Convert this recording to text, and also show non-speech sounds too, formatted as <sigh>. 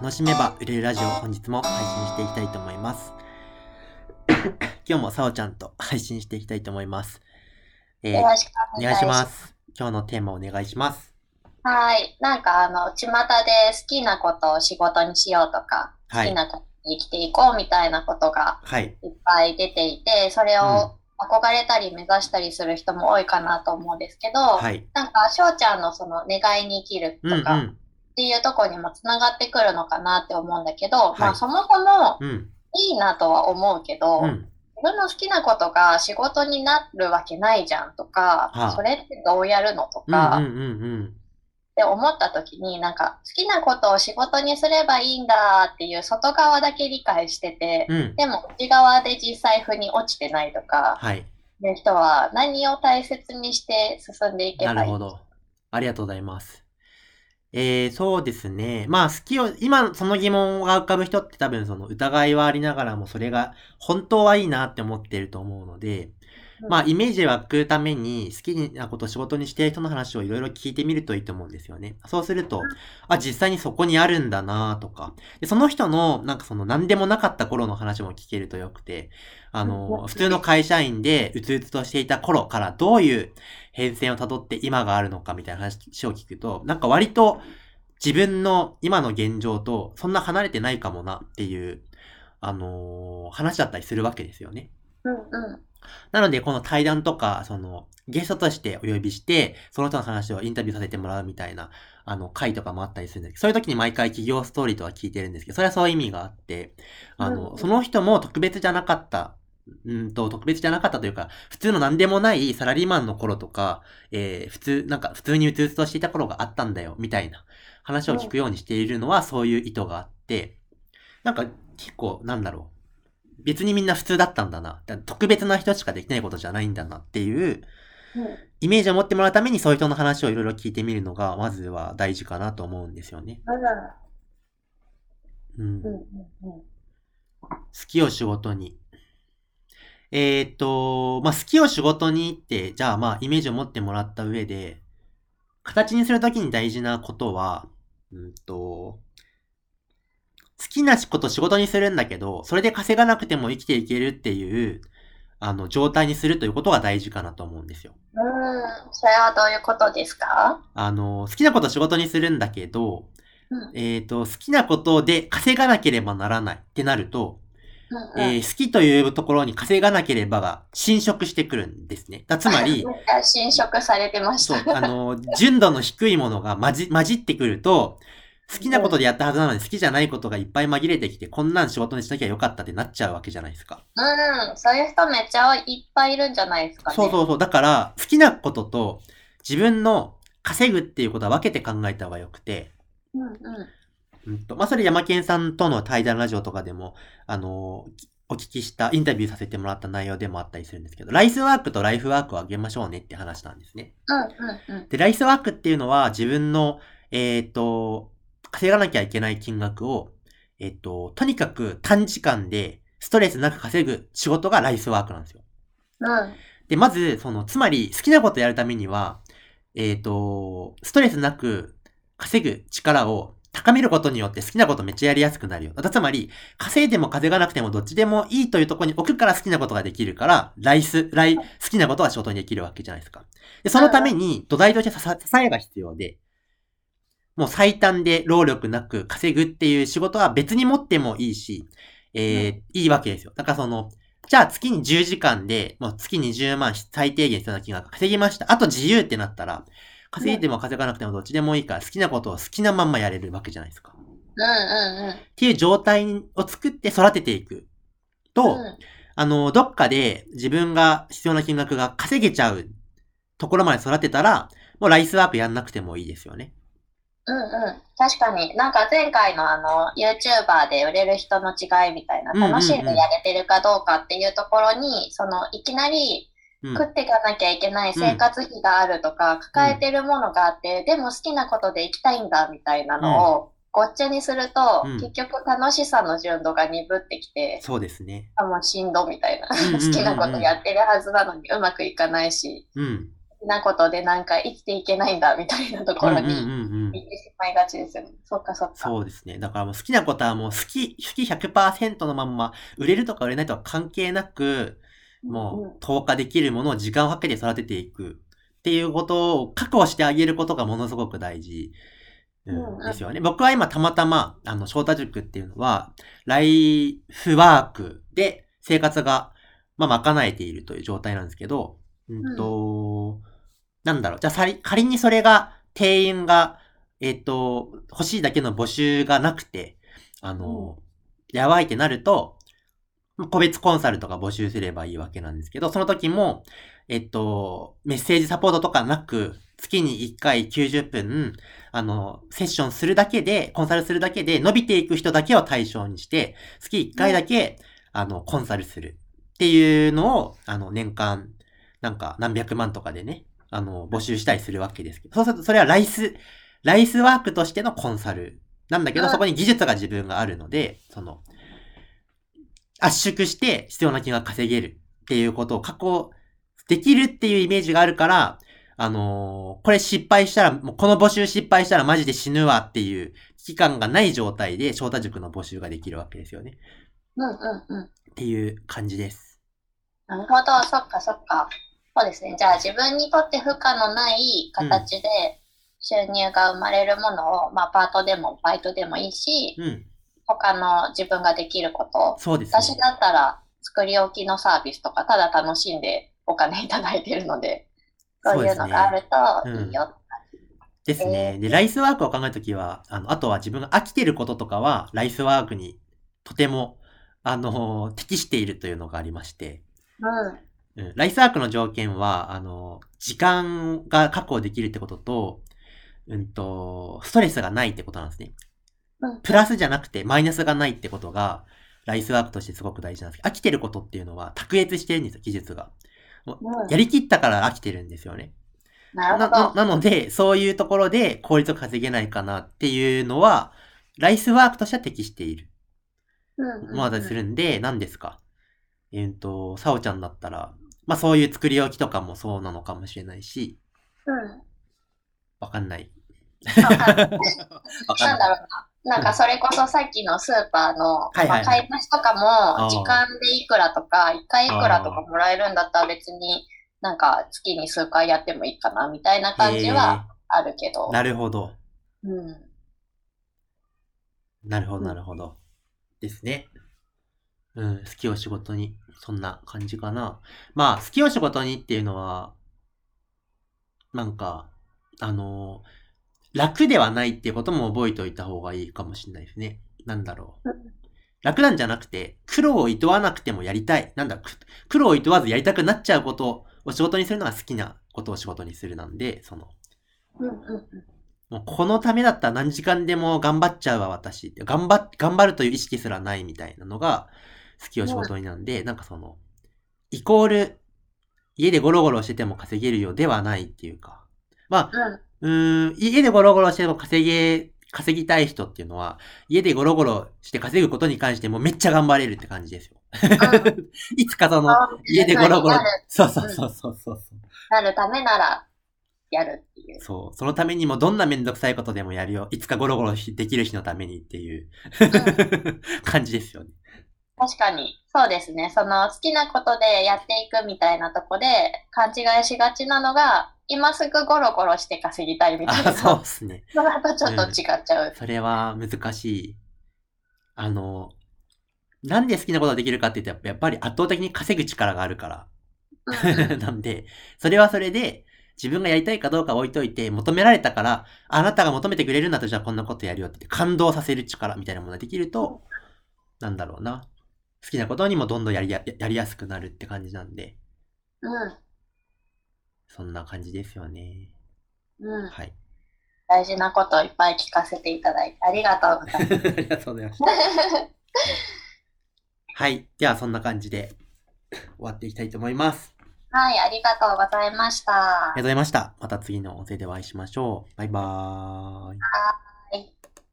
楽しめば売れるラジオ本日も配信していきたいと思います。<coughs> 今日もさおちゃんと配信していきたいと思います。えーよろしくお願いします。今日のテーマお願いします。はい。なんかあの、巷で好きなことを仕事にしようとか、はい好きなことに生きていこうみたいなことがはい。いっぱい出ていて、それうんを憧れたり目指したりする人も多いかなと思うんですけど、はい。なんか翔ちゃんのその願いに生きるうんうとかっん。ていうところにもつながってくるのかなって思うんだけど、はいまあそもそもうん。いいなとは思うけど、うん。自分の好きなことが仕事になるわけないじゃんとか、はあそれってどうやるのとうん。か、うん。うん。って思った時になんか好きなことを仕事にすればいいんだっていう外側だけ理解してて、うん。うん。でも内側で実際腑に落ちてないとかはい。いう人は何を大切にして進んでいけばいいなるほど。ありがとうございます。えー、そうですね。まあ、好きを、今、その疑問が浮かぶ人って多分、その疑いはありながらも、それが本当はいいなって思ってると思うので、まあ、イメージ湧くために、好きなことを仕事にしている人の話をいろいろ聞いてみるといいと思うんですよね。そうすると、あ、実際にそこにあるんだなとか、で、その人の、なんかその何でもなかった頃の話も聞けるとよくて、あうんの、普通の会社員でうつうつとしていた頃からどういう変遷をたどって今があるのかみたいな話を聞くと、なんか割と自分の今の現状とそんな離れてないかもなっていう、あのー話だったりするわけですよね。うんうんなので、この対談とか、その、ゲストとしてお呼びして、その人の話をインタビューさせてもらうみたいな、あの、回とかもあったりするんですけど、そういう時に毎回企業ストーリーとか聞いてるんですけど、それはそういう意味があって、あの、その人も特別じゃなかった、うんと、特別じゃなかったというか、普通の何でもないサラリーマンの頃とか、えー普通、なんか普通にうつうつとしていた頃があったんだよ、みたいな話を聞くようにしているのは、そういう意図があって、なんか結構、なんだろう。別にみんな普通だったんだな。だ特別な人しかできないことじゃないんだなっていううんイメージを持ってもらうためにそういう人の話をいろいろ聞いてみるのが、まずは大事かなと思うんですよね。うん。うん好きを仕事に。えーっと、まあ、好きを仕事にって、じゃあまあ、イメージを持ってもらった上で、形にするときに大事なことは、うんと、好きなこと仕事にするんだけど、それで稼がなくても生きていけるっていう、あの、状態にするということが大事かなと思うんですよ。うんそれはどういうことですか？あの、好きなこと仕事にするんだけど、うんえっ、と、好きなことで稼がなければならないってなると、うんえー好きというところに稼がなければが侵食してくるんですね。だつまり、<laughs> 侵食されてましそうた。、あの、純度の低いものが混じ、混じってくると、好きなことでやったはずなのに好きじゃないことがいっぱい紛れてきて、こんなん仕事にしなきゃよかったってなっちゃうわけじゃないですか。うん、そういう人めっちゃいっぱいいるんじゃないですかね。そうそうそう。だから、好きなことと自分の稼ぐっていうことは分けて考えた方がよくて、うんうん。うんと、まあ、それ山健さんとの対談ラジオとかでも、あのーお聞きした、インタビューさせてもらった内容でもあったりするんですけど、ライスワークとライフワークをあげましょうねって話なんですね。うんうんうん。で、ライスワークっていうのは自分の、えっ、と、稼がなきゃいけない金額を、えっ、と、とにかく短時間でストレスなく稼ぐ仕事がライスワークなんですよ。うん。で、まず、その、つまり好きなことやるためには、えっ、と、ストレスなく稼ぐ力を高めることによって好きなことめっちゃやりやすくなるよ。だつまり、稼いでも稼がなくてもどっちでもいいというところに置くから好きなことができるから、ライス、ライ、好きなことが仕事にできるわけじゃないですか。で、そのために土台として支えが必要で、もう最短で労力なく稼ぐっていう仕事は別に持ってもいいし、えーいいわけですよ。だからその、じゃあ月に10時間で、もう月20万最低限必要な金額稼ぎました。あと自由ってなったら、稼いでも稼がなくてもどっちでもいいから好きなことを好きなまんまやれるわけじゃないですか。っうんうんていう状態を作って育てていくと、うん。あの、どっかで自分が必要な金額が稼げちゃうところまで育てたら、もうライスワークやんなくてもいいですよね。うんうん。確かに、なんか前回のあの、YouTuber で売れる人の違いみたいな、楽しんでやれてるかどうかっていうところに、その、いきなりうん。食っていかなきゃいけない生活費があるとか、抱えてるものがあって、でも好きなことで生きたいんだみたいなのを、ごっちゃにすると、うん結局楽しさの純度が鈍ってきて、そうですね。あ、もうしんどみたいな。好きなことやってるはずなのにうまくいかないし、うん。好きなことでなんか生きていけないんだみたいなところに行ってしまいがちですよね。そっかそっか。そうですね。だからもう好きなことはもう好き、好き100%のまんま、売れるとか売れないとは関係なく、もう投下できるものを時間をかけて育てていくっていうことを確保してあげることがものすごく大事。うん、ですよね。僕は今たまたま、あの、翔太塾っていうのは、ライフワークで生活が、まあ、賄えているという状態なんですけど、うんと、なんだろう。じゃあ、仮にそれが、定員が、えっ、と、欲しいだけの募集がなくて、あの、やばいってなると、個別コンサルとか募集すればいいわけなんですけど、その時も、えっと、メッセージサポートとかなく、月に1回90分、あの、セッションするだけで、コンサルするだけで、伸びていく人だけを対象にして、月1回だけ、あの、コンサルするっていうのを、あの、年間、なんか何百万とかでね、あの、募集したりするわけですけど、そうするとそれはライス、ライスワークとしてのコンサルなんだけど、そこに技術が自分があるので、その、圧縮して必要な金額稼げるっていうことを過去、できるっていうイメージがあるから、あのー、これ失敗したら、もうこの募集失敗したらマジで死ぬわっていう危機感がない状態で翔太塾の募集ができるわけですよね。うんうんうん。っていう感じです。なるほど、そっかそっか。そうですね。じゃあ自分にとって負荷のない形で収入が生まれるものを、うん、まあパートでもバイトでもいいし、うん、他の自分ができること。そうです、ね、私だったら作り置きのサービスとか、ただ楽しんでお金いただいてるので、そういうのがあるといいよ、ですね。で、ライスワークを考えるときは、あの、あとは自分が飽きてることとかは、ライスワークにとても、あの、適しているというのがありまして、うん。うん、ライスワークの条件は、あの、時間が確保できるってことと、うんと、ストレスがないってことなんですね。プラスじゃなくてマイナスがないってことが、ライスワークとしてすごく大事なんですけど、飽きてることっていうのは卓越してるんですよ、技術が。やりきったから飽きてるんですよね。なななので、そういうところで効率を稼げないかなっていうのは、ライスワークとしては適している。ものだするんで、何ですか？えっ、ー、と、さおちゃんだったら、まあそういう作り置きとかもそうなのかもしれないし、うん。わかんない。わかんない。なんだろうな。なんかそれこそさっきのスーパーの、まあ、買い増しとかも、時間でいくらとか、1回いくらとかもらえるんだったら別になんか月に数回やってもいいかなみたいな感じはあるけど。なるほど。うん。なるほど、なるほど。ですね。うん、好きを仕事に、そんな感じかな。まあ、好きを仕事にっていうのは、なんか、あのー楽ではないっていうことも覚えておいた方がいいかもしれないですね。なんだろう。楽なんじゃなくて、苦労を厭わなくてもやりたい。なんだ、苦労を厭わずやりたくなっちゃうことを仕事にするのが好きなことを仕事にするなんで、その、もうこのためだったら何時間でも頑張っちゃうわ、私。頑張、頑張るという意識すらないみたいなのが好きを仕事になんで、なんかその、イコール、家でゴロゴロしてても稼げるようではないっていうか。まあ、うん、家でゴロゴロしても稼げ、稼ぎたい人っていうのは、家でゴロゴロして稼ぐことに関してもめっちゃ頑張れるって感じですよ。<laughs> いつかその、家でゴロゴロ、そうそうそうそうそう。なるためなら、やるっていう。そう。そのためにもどんなめんどくさいことでもやるよ。いつかゴロゴロできる日のためにっていう <laughs> 感じですよね。確かに。そうですね。その好きなことでやっていくみたいなとこで勘違いしがちなのが、今すぐゴロゴロして稼ぎたいみたいな。そうですね。<laughs> それとちょっと違っちゃう、うん、それは難しい。あの、なんで好きなことができるかって言うと、やっぱり圧倒的に稼ぐ力があるから。<laughs> なんで、それはそれで、自分がやりたいかどうか置いといて、求められたから、あなたが求めてくれるんだと、じゃあこんなことやるよって感動させる力みたいなものができると、なんだろうな。好きなことにもどんどんやりややりやすくなるって感じなんで。うん。そんな感じですよね。うん。はい。大事なことをいっぱい聞かせていただいてありがとうございます。ありがとうございました。はい。では、そんな感じで終わっていきたいと思います。はい、ありがとうございました。ありがとうございました。また次の音声でお会いしましょう。バイバーイ。